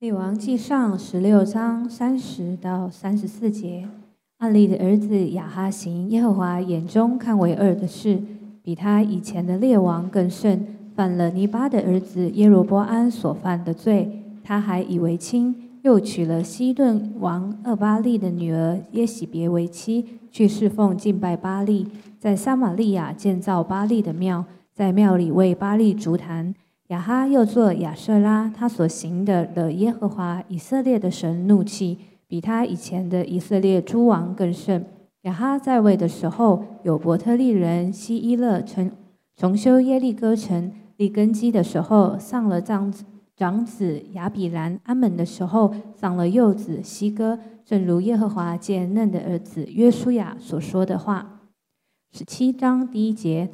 列王记上十六章三十到三十四节，阿利的儿子亚哈行耶和华眼中看为恶的事，比他以前的列王更甚，犯了尼巴的儿子耶罗波安所犯的罪。他还以为亲，又娶了西顿王厄巴利的女儿耶喜别为妻，去侍奉敬拜巴利，在撒玛利亚建造巴利的庙，在庙里为巴利烛坛。亚哈又做亚瑟拉，他所行的的耶和华以色列的神怒气，比他以前的以色列诸王更甚。亚哈在位的时候，有伯特利人希伊勒重重修耶利哥城，立根基的时候，丧了长子长子亚比兰；安门的时候，丧了幼子希哥。正如耶和华见嫩的儿子约书亚所说的话。十七章第一节。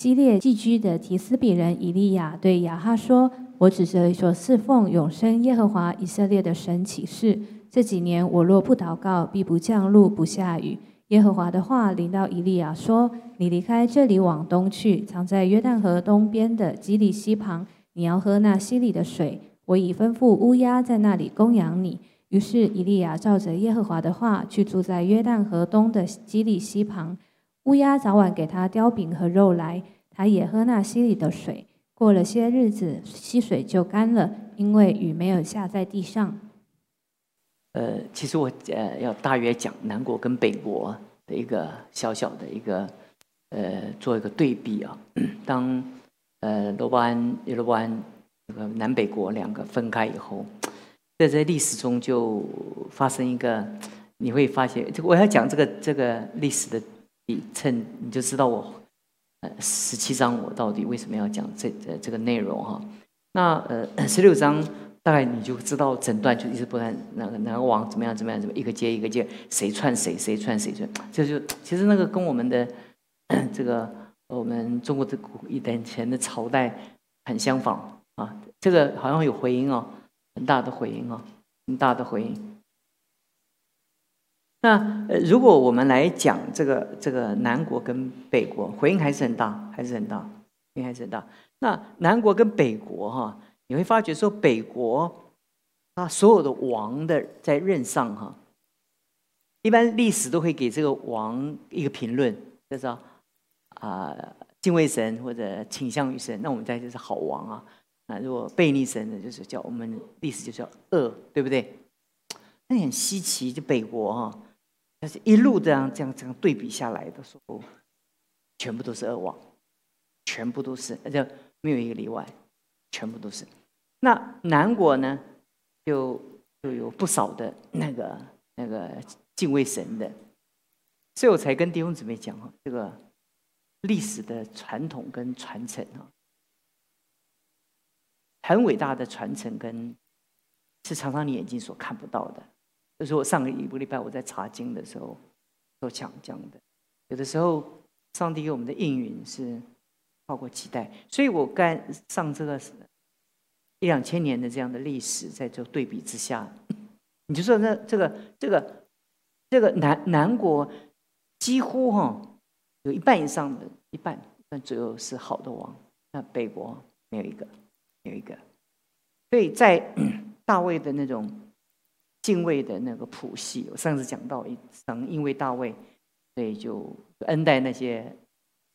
基列寄居的提斯比人以利亚对亚哈说：“我指着所侍奉永生耶和华以色列的神起誓，这几年我若不祷告，必不降露不下雨。”耶和华的话临到以利亚说：“你离开这里往东去，藏在约旦河东边的基利溪旁。你要喝那溪里的水。我已吩咐乌鸦在那里供养你。”于是以利亚照着耶和华的话去住在约旦河东的基利溪旁。乌鸦早晚给他叼饼和肉来，他也喝那溪里的水。过了些日子，溪水就干了，因为雨没有下在地上。呃，其实我呃要大约讲南国跟北国的一个小小的一个呃做一个对比啊。当呃罗伯安、罗伯安这个南北国两个分开以后，在这历史中就发生一个，你会发现，我要讲这个这个历史的。趁你就知道我，呃，十七章我到底为什么要讲这呃这个内容哈？那呃十六章大概你就知道整段就一直不断那个哪个王怎么样怎么样怎么一个接一个接谁串谁谁串谁串，这就其实那个跟我们的这个我们中国的古一点前的朝代很相仿啊，这个好像有回音哦，很大的回音哦，很大的回音。那呃，如果我们来讲这个这个南国跟北国，回应还是很大，还是很大，回应还是很大。那南国跟北国哈，你会发觉说北国，他所有的王的在任上哈，一般历史都会给这个王一个评论，就是说啊敬畏神或者倾向于神，那我们在就是好王啊。那如果背逆神的，就是叫我们历史就叫恶，对不对？那很稀奇，就北国哈。但是一路这样、这样、这样对比下来的时候，全部都是恶王，全部都是，而且没有一个例外，全部都是。那南国呢，就就有不少的那个、那个敬畏神的，所以我才跟弟兄姊妹讲哈，这个历史的传统跟传承啊，很伟大的传承，跟是常常你眼睛所看不到的。就是我上个一个礼拜我在查经的时候都讲讲的，有的时候上帝给我们的应允是超过期待，所以我刚上这个一两千年的这样的历史，在做对比之下，你就说那这个这个这个南南国几乎哈有一半以上的一半，那左右是好的王，那北国没有一个，有一个，所以在 大卫的那种。敬畏的那个谱系，我上次讲到，神因为大卫，所以就恩待那些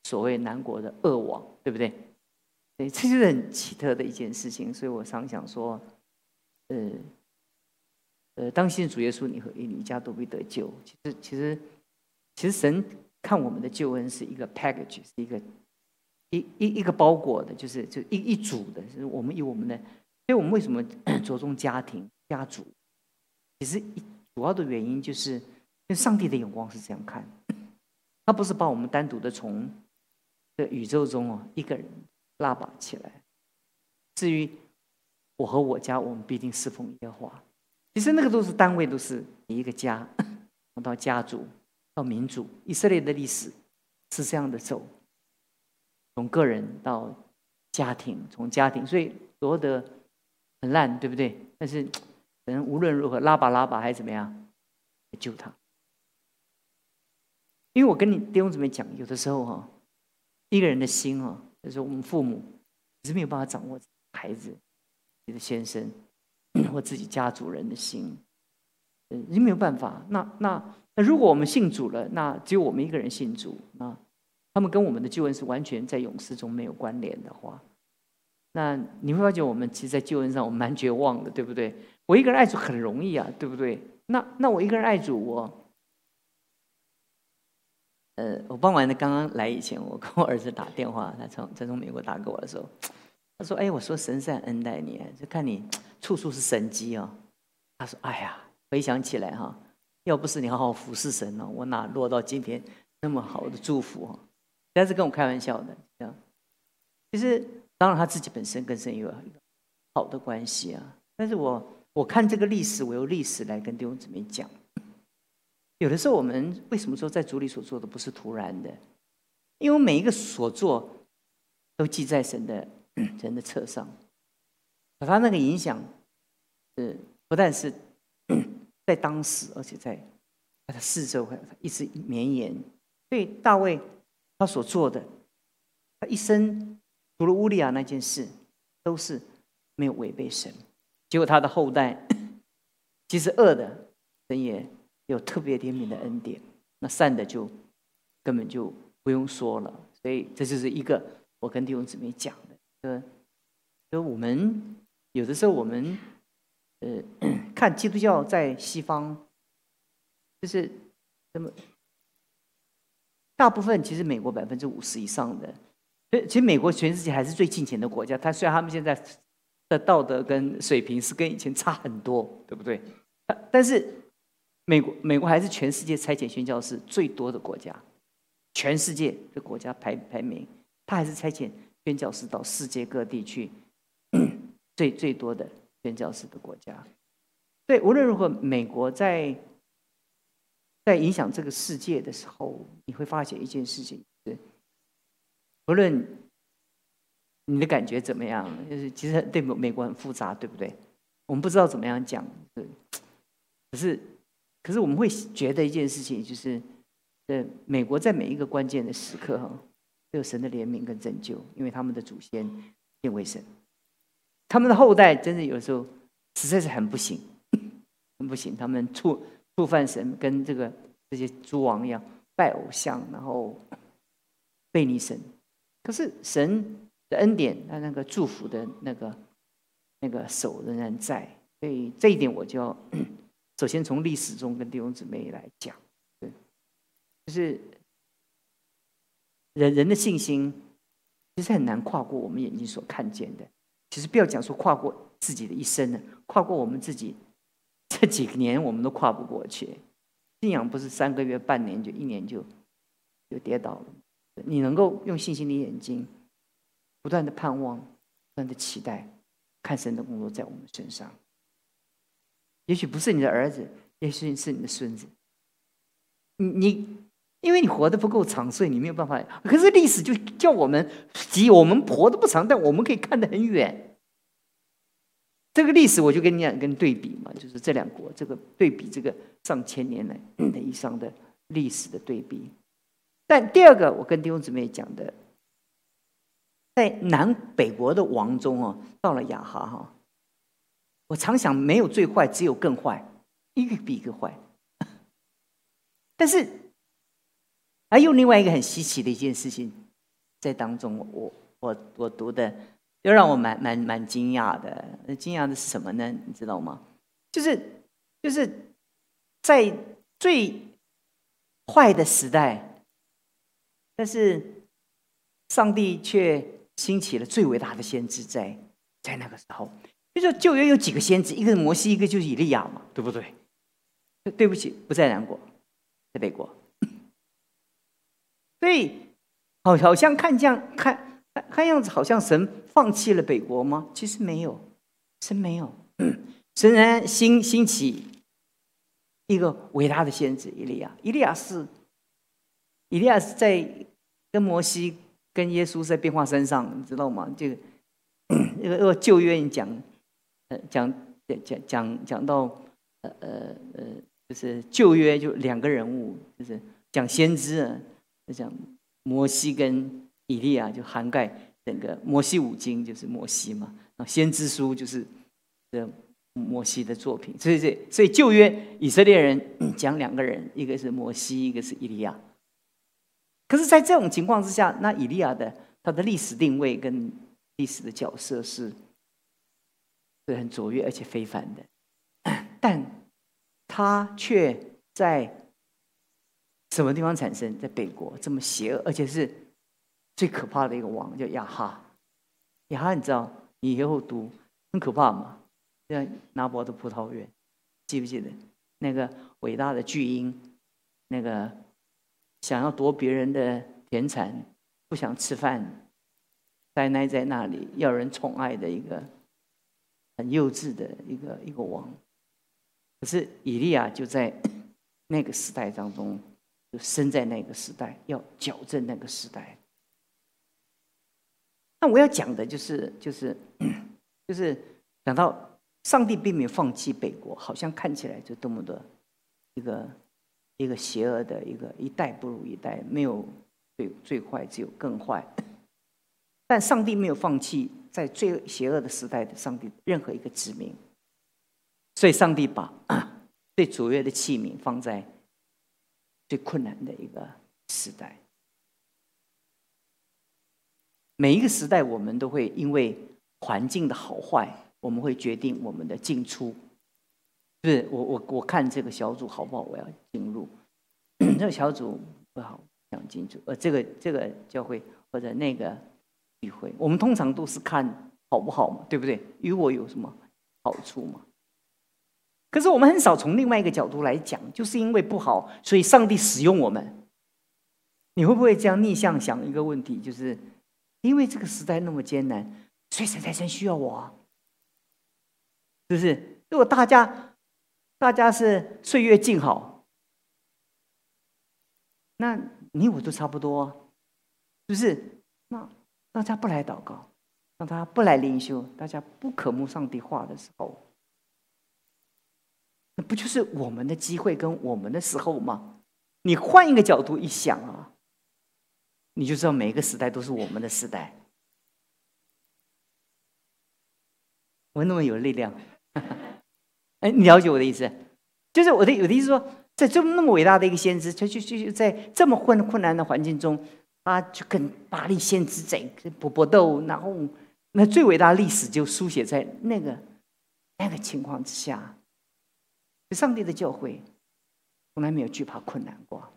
所谓南国的恶王，对不对？对，这就是很奇特的一件事情。所以我常想说，呃，呃，当信主耶稣，你和你家都会得救。其实，其实，其实神看我们的救恩是一个 package，是一个一一一个包裹的，就是就一一组的。是我们有我们的，所以我们为什么 着重家庭、家族？其实主要的原因就是，因为上帝的眼光是这样看，他不是把我们单独的从这宇宙中哦一个人拉拔起来。至于我和我家，我们必定侍奉耶和华。其实那个都是单位，都是一个家，到家族，到民族。以色列的历史是这样的走，从个人到家庭，从家庭，所以罗德很烂，对不对？但是。人无论如何拉吧拉吧还是怎么样，救他。因为我跟你弟兄姊妹讲，有的时候哈，一个人的心哈，就是我们父母是没有办法掌握孩子、你的先生，或自己家族人的心，你没有办法。那那那，如果我们信主了，那只有我们一个人信主，啊他们跟我们的救恩是完全在勇士中没有关联的话，那你会发觉我们其实，在救恩上我们蛮绝望的，对不对？我一个人爱主很容易啊，对不对？那那我一个人爱主，我。呃，我傍晚的刚刚来以前，我跟我儿子打电话，他从他从美国打给我的时候，他说：“哎，我说神善恩待你，就看你处处是神机哦。”他说：“哎呀，回想起来哈，要不是你好好服侍神呢，我哪落到今天那么好的祝福啊？”他是跟我开玩笑的，这样。其实当然他自己本身跟神有好的关系啊，但是我我看这个历史，我用历史来跟弟兄姊妹讲。有的时候，我们为什么说在主里所做的不是突然的？因为每一个所做都记在神的 人的册上，把他那个影响，是不但是 在当时，而且在他的四周一直绵延。所以大卫他所做的，他一生除了乌利亚那件事，都是没有违背神。结果他的后代 其实恶的，神也。有特别怜悯的恩典，那善的就根本就不用说了。所以这就是一个我跟弟兄姊妹讲的，就，就我们有的时候我们呃 看基督教在西方，就是那么大部分其实美国百分之五十以上的，其实美国全世界还是最近前的国家。他虽然他们现在的道德跟水平是跟以前差很多，对不对？但是。美国，美国还是全世界差遣宣教士最多的国家，全世界的国家排排名，他还是差遣宣教士到世界各地去，最最多的宣教士的国家。对，无论如何，美国在在影响这个世界的时候，你会发现一件事情：不，论你的感觉怎么样，就是其实对美美国很复杂，对不对？我们不知道怎么样讲，是，可是。可是我们会觉得一件事情，就是，呃，美国在每一个关键的时刻，哈，都有神的怜悯跟拯救，因为他们的祖先敬畏神，他们的后代真的有时候实在是很不行，很不行，他们触触犯神，跟这个这些诸王一样拜偶像，然后背逆神。可是神的恩典，他那个祝福的那个那个手仍然在，所以这一点我就要。首先从历史中跟弟兄姊妹来讲，对，就是人人的信心其实很难跨过我们眼睛所看见的。其实不要讲说跨过自己的一生呢，跨过我们自己这几年我们都跨不过去。信仰不是三个月、半年就一年就就跌倒了。你能够用信心的眼睛，不断的盼望，不断的期待，看神的工作在我们身上。也许不是你的儿子，也许是你的孙子。你你，因为你活得不够长，所以你没有办法。可是历史就叫我们，即我们活得不长，但我们可以看得很远。这个历史我就跟你讲，跟对比嘛，就是这两国这个对比，这个上千年来 的以上的历史的对比。但第二个，我跟弟兄姊妹讲的，在南北国的王中啊，到了雅哈哈。我常想，没有最坏，只有更坏，一个比一个坏。但是，还有另外一个很稀奇的一件事情，在当中，我我我读的，又让我蛮蛮蛮惊讶的。惊讶的是什么呢？你知道吗？就是就是在最坏的时代，但是上帝却兴起了最伟大的先知，在在那个时候。就说旧约有几个先知，一个是摩西，一个就是以利亚嘛，对不对？对不起，不在南国，在北国。所以，好，好像看这样看看样子，好像神放弃了北国吗？其实没有，神没有，神然兴兴起一个伟大的先知以利亚。以利亚是，以利亚是在跟摩西、跟耶稣在变化身上，你知道吗？这个 那个个旧约你讲。呃，讲讲讲讲讲到呃呃呃，就是旧约就两个人物，就是讲先知啊，就讲摩西跟以利亚，就涵盖整个摩西五经，就是摩西嘛。啊，先知书就是的摩西的作品。所以，所以，所以旧约以色列人讲两个人，一个是摩西，一个是以利亚。可是，在这种情况之下，那以利亚的他的历史定位跟历史的角色是是很卓越而且非凡的，但他却在什么地方产生？在北国这么邪恶，而且是最可怕的一个王，叫亚哈。亚哈，你知道你以后读很可怕吗？像拿伯的葡萄园，记不记得那个伟大的巨婴？那个想要夺别人的田产，不想吃饭，呆呆在那里要人宠爱的一个很幼稚的一个一个王。可是以利亚就在 那个时代当中，就生在那个时代，要矫正那个时代。那我要讲的就是，就是 就是讲到。上帝并没有放弃北国，好像看起来就多么的一个一个邪恶的一个一代不如一代，没有最最坏，只有更坏。但上帝没有放弃在最邪恶的时代的上帝任何一个子民，所以上帝把 最卓越的器皿放在最困难的一个时代。每一个时代，我们都会因为环境的好坏。我们会决定我们的进出，不是我我我看这个小组好不好？我要进入 这个小组不好，想进入呃这个这个教会或者那个聚会，我们通常都是看好不好嘛，对不对？与我有什么好处嘛？可是我们很少从另外一个角度来讲，就是因为不好，所以上帝使用我们。你会不会这样逆向想一个问题？就是因为这个时代那么艰难，所以神才真需要我？是不是？如果大家大家是岁月静好，那你我都差不多，是不是？那大家不来祷告，让他不来灵修，大家不渴慕上帝话的时候，那不就是我们的机会跟我们的时候吗？你换一个角度一想啊，你就知道每一个时代都是我们的时代。我那么有力量。哎，你了解我的意思？就是我的我的意思说，在这么那么伟大的一个先知，他就就就在这么困困难的环境中，他就跟巴黎先知在搏搏斗，然后那最伟大的历史就书写在那个那个情况之下。上帝的教会从来没有惧怕困难过。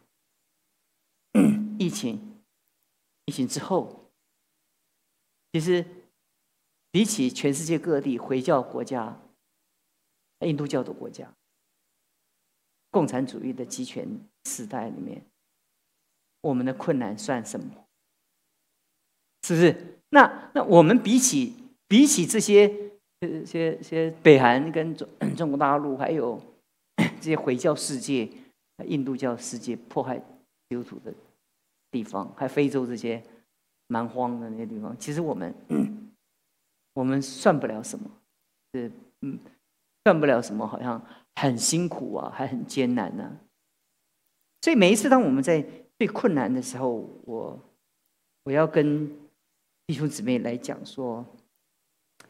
疫情疫情之后，其实比起全世界各地回教国家。印度教的国家，共产主义的集权时代里面，我们的困难算什么？是不是？那那我们比起比起这些这些些北韩跟中 中国大陆，还有 这些回教世界、印度教世界迫害基督徒的地方，还有非洲这些蛮荒的那些地方，其实我们 我们算不了什么，是嗯。赚不了什么，好像很辛苦啊，还很艰难呢。所以每一次当我们在最困难的时候，我我要跟弟兄姊妹来讲说：，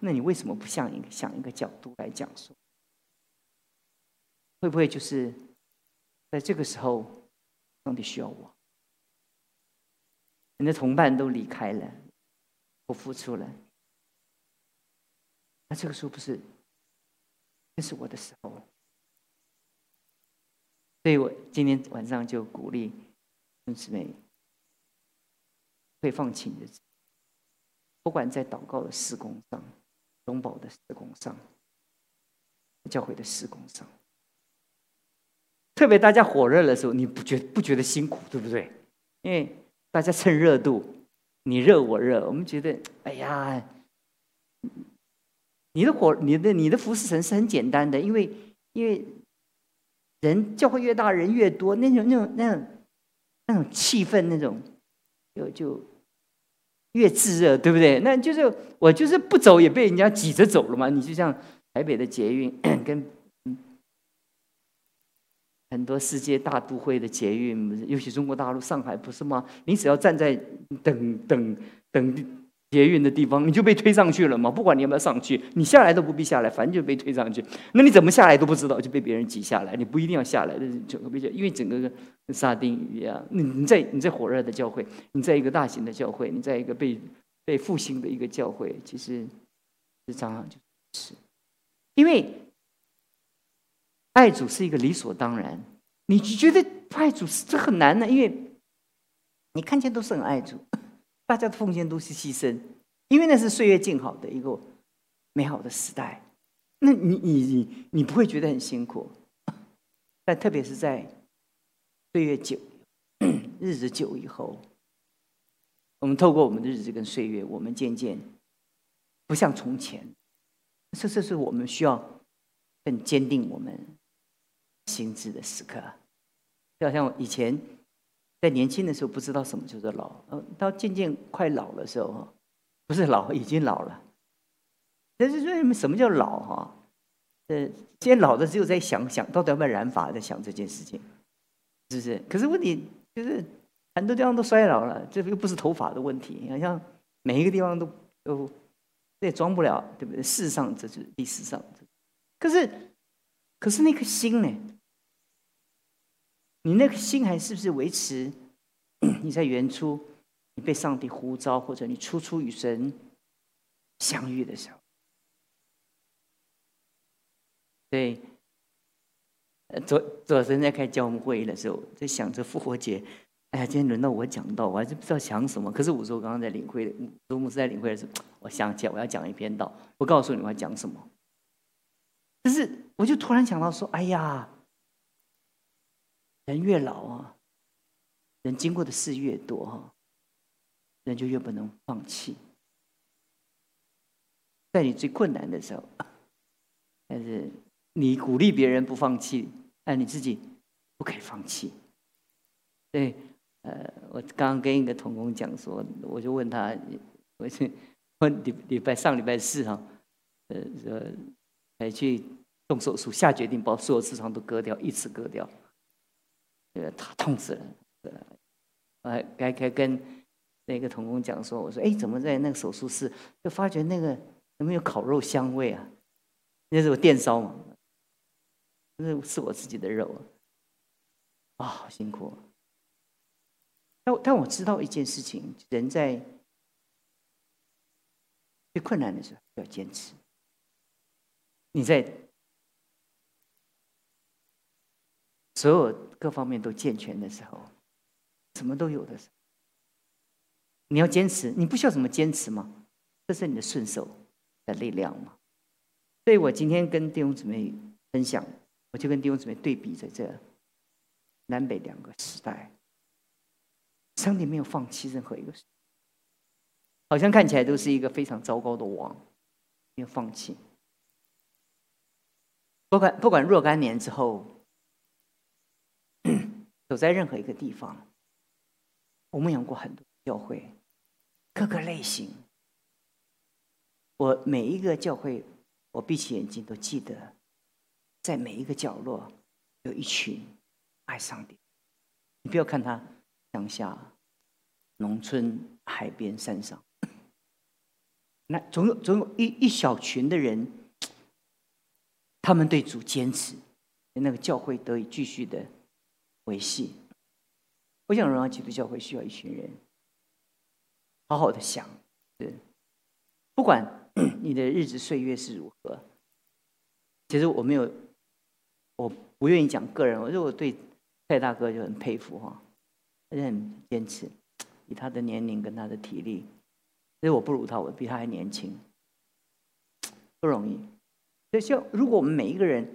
那你为什么不想一个想一个角度来讲说？会不会就是在这个时候，上帝需要我？你的同伴都离开了，不付出了，那这个时候不是？这是我的时候，所以我今天晚上就鼓励兄姊妹会放弃你的，不管在祷告的施工上、荣宝的施工上、教会的施工上，特别大家火热的时候，你不觉不觉得辛苦，对不对？因为大家趁热度，你热我热，我们觉得哎呀。你的火，你的你的服侍神是很简单的，因为因为人教会越大，人越多，那种那种那种那种气氛，那种就就越炙热，对不对？那就是我就是不走也被人家挤着走了嘛。你就像台北的捷运，跟很多世界大都会的捷运，尤其中国大陆上海不是吗？你只要站在等等等。捷运的地方，你就被推上去了嘛。不管你要不要上去，你下来都不必下来，反正就被推上去。那你怎么下来都不知道，就被别人挤下来。你不一定要下来，整个被因为整个跟沙丁鱼一样。你你在你在火热的教会，你在一个大型的教会，你在一个被被复兴的一个教会，其实是常常就是，因为爱主是一个理所当然。你觉得爱主是这很难呢？因为你看见都是很爱主。大家的奉献都是牺牲，因为那是岁月静好的一个美好的时代。那你你你你不会觉得很辛苦？但特别是在岁月久、日子久以后，我们透过我们的日子跟岁月，我们渐渐不像从前。这这是我们需要更坚定我们心智的时刻，就好像以前。在年轻的时候不知道什么叫做老，呃，到渐渐快老的时候，不是老，已经老了。但是为什么什么叫老哈？呃，现在老的只有在想想到底要不要染发，在想这件事情，是不是？可是问题就是很多地方都衰老了，这又不是头发的问题，好像每一个地方都都这也装不了，对不对？世上这是历史上，可是可是那颗心呢？你那个心还是不是维持？你在原初，你被上帝呼召，或者你初初与神相遇的时候，对。昨昨天在开教牧会议的时候，在想着复活节。哎呀，今天轮到我讲到，我还是不知道讲什么。可是我说我刚刚在领会，周牧师在领会的时候，我想起来我要讲一篇道。我告诉你我要讲什么。但是我就突然想到说，哎呀。人越老啊，人经过的事越多哈，人就越不能放弃。在你最困难的时候，但是你鼓励别人不放弃，但你自己不可以放弃。对，呃，我刚刚跟一个同工讲说，我就问他，我是问礼礼拜上礼拜四哈，呃，说还去动手术，下决定把所有市场都割掉，一次割掉。他痛死了，我还该该跟那个童工讲说，我说，哎，怎么在那个手术室就发觉那个有没有烤肉香味啊？那是我电烧嘛，那是我自己的肉啊，好辛苦。但但我知道一件事情，人在最困难的时候要坚持。你在。所有各方面都健全的时候，什么都有的时候，你要坚持，你不需要怎么坚持吗？这是你的顺手的力量嘛。所以我今天跟弟兄姊妹分享，我就跟弟兄姊妹对比在这南北两个时代，上帝没有放弃任何一个，好像看起来都是一个非常糟糕的王，没有放弃。不管不管若干年之后。走在任何一个地方，我们养过很多教会，各个类型。我每一个教会，我闭起眼睛都记得，在每一个角落有一群爱上帝。你不要看他乡下、农村、海边、山上，那总有总有一一小群的人，他们对主坚持，那个教会得以继续的。维系，我想荣耀基督教会需要一群人，好好的想，是不管 你的日子岁月是如何，其实我没有，我不愿意讲个人，我说我对蔡大哥就很佩服哈，他很坚持，以他的年龄跟他的体力，其实我不如他，我比他还年轻，不容易。所以，像如果我们每一个人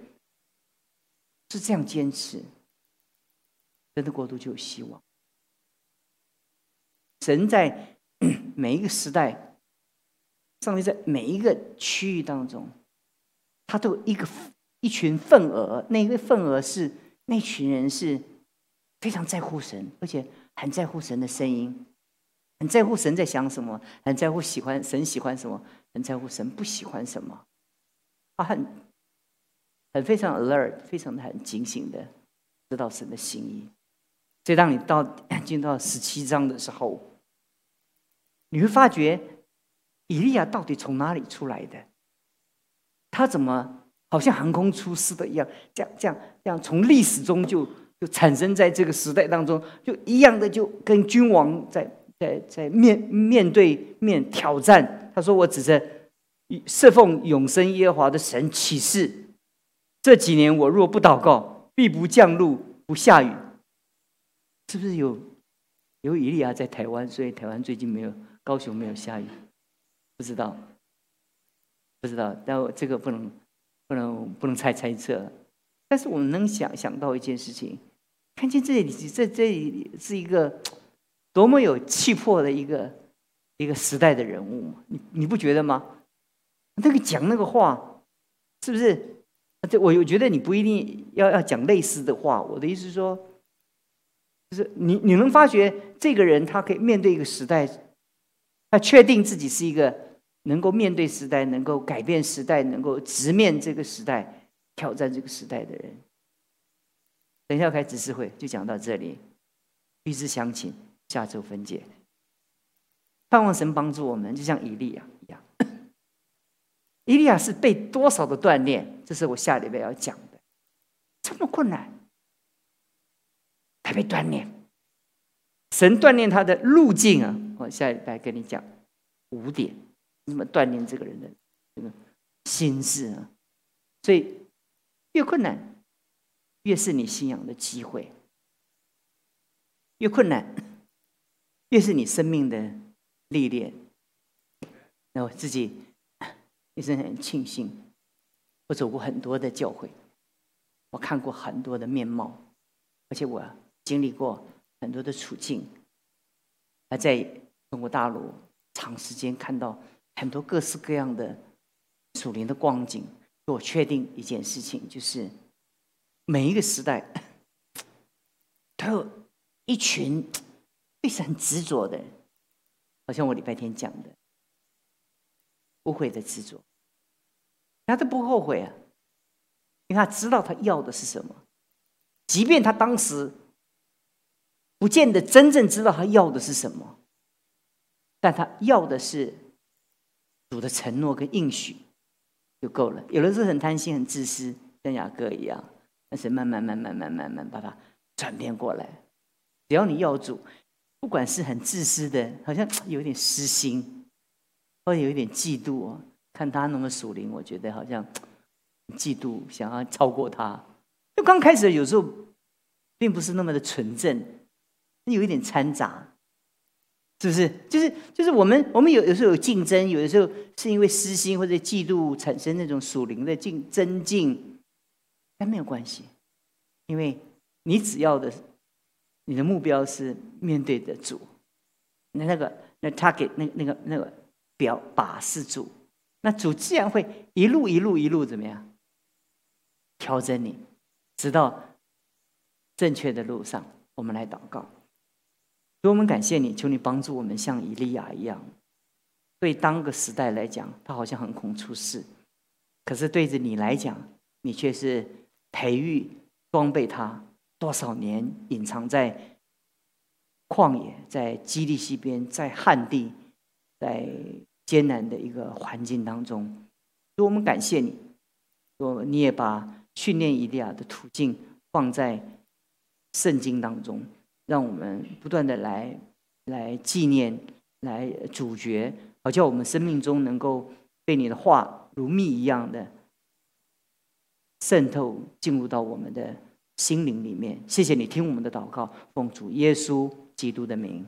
是这样坚持。神的国度就有希望。神在 每一个时代，上帝在每一个区域当中，他都有一个一群份额。那一个份额是那群人是非常在乎神，而且很在乎神的声音，很在乎神在想什么，很在乎喜欢神喜欢什么，很在乎神不喜欢什么。他很很非常 alert，非常的很警醒的知道神的心意。所以，当你到进到十七章的时候，你会发觉以利亚到底从哪里出来的？他怎么好像横空出世的一样？这样这样这样，从历史中就就产生在这个时代当中，就一样的就跟君王在在在面面对面挑战。他说：“我指着侍奉永生耶和华的神启示，这几年我若不祷告，必不降露不下雨。”是不是有有以利亚在台湾？所以台湾最近没有高雄没有下雨，不知道，不知道。但这个不能不能不能猜猜测。但是我们能想想到一件事情，看见这里这这里是一个多么有气魄的一个一个时代的人物？你你不觉得吗？那个讲那个话，是不是？这我我觉得你不一定要要讲类似的话。我的意思是说。就是你，你能发觉这个人，他可以面对一个时代，他确定自己是一个能够面对时代、能够改变时代、能够直面这个时代、挑战这个时代的人。等一下开指示会，就讲到这里。预知详情，下周分解。盼望神帮助我们，就像以利亚一样。以利亚是被多少的锻炼？这是我下礼拜要讲的。这么困难。他被锻炼，神锻炼他的路径啊！我下礼拜跟你讲五点，怎么锻炼这个人的这个心智啊？所以越困难，越是你信仰的机会；越困难，越是你生命的历练。那我自己也是很庆幸，我走过很多的教会，我看过很多的面貌，而且我。经历过很多的处境，而在中国大陆长时间看到很多各式各样的属灵的光景，我确定一件事情，就是每一个时代，都有一群非常执着的人，好像我礼拜天讲的，不悔的执着，他都不后悔啊，因为他知道他要的是什么，即便他当时。不见得真正知道他要的是什么，但他要的是主的承诺跟应许就够了。有的时候很贪心、很自私，像雅各一样，但是慢慢、慢慢、慢慢、慢慢把它转变过来。只要你要主，不管是很自私的，好像有点私心，或者有一点嫉妒哦，看他那么属灵，我觉得好像嫉妒，想要超过他。就刚开始有时候并不是那么的纯正。你有一点掺杂，是不是？就是就是我们我们有有时候有竞争，有的时候是因为私心或者嫉妒产生那种属灵的竞增进，但没有关系，因为你只要的，你的目标是面对的主，那那个那 target 那那个那个表把是主，那主自然会一路一路一路怎么样调整你，直到正确的路上。我们来祷告。所以我们感谢你，求你帮助我们，像以利亚一样。对当个时代来讲，他好像横空出世；可是对着你来讲，你却是培育、装备他多少年，隐藏在旷野、在基地西边、在旱地、在艰难的一个环境当中。所以我们感谢你，说你也把训练以利亚的途径放在圣经当中。让我们不断的来来纪念，来主角，好叫我们生命中能够被你的话如蜜一样的渗透进入到我们的心灵里面。谢谢你听我们的祷告，奉主耶稣基督的名。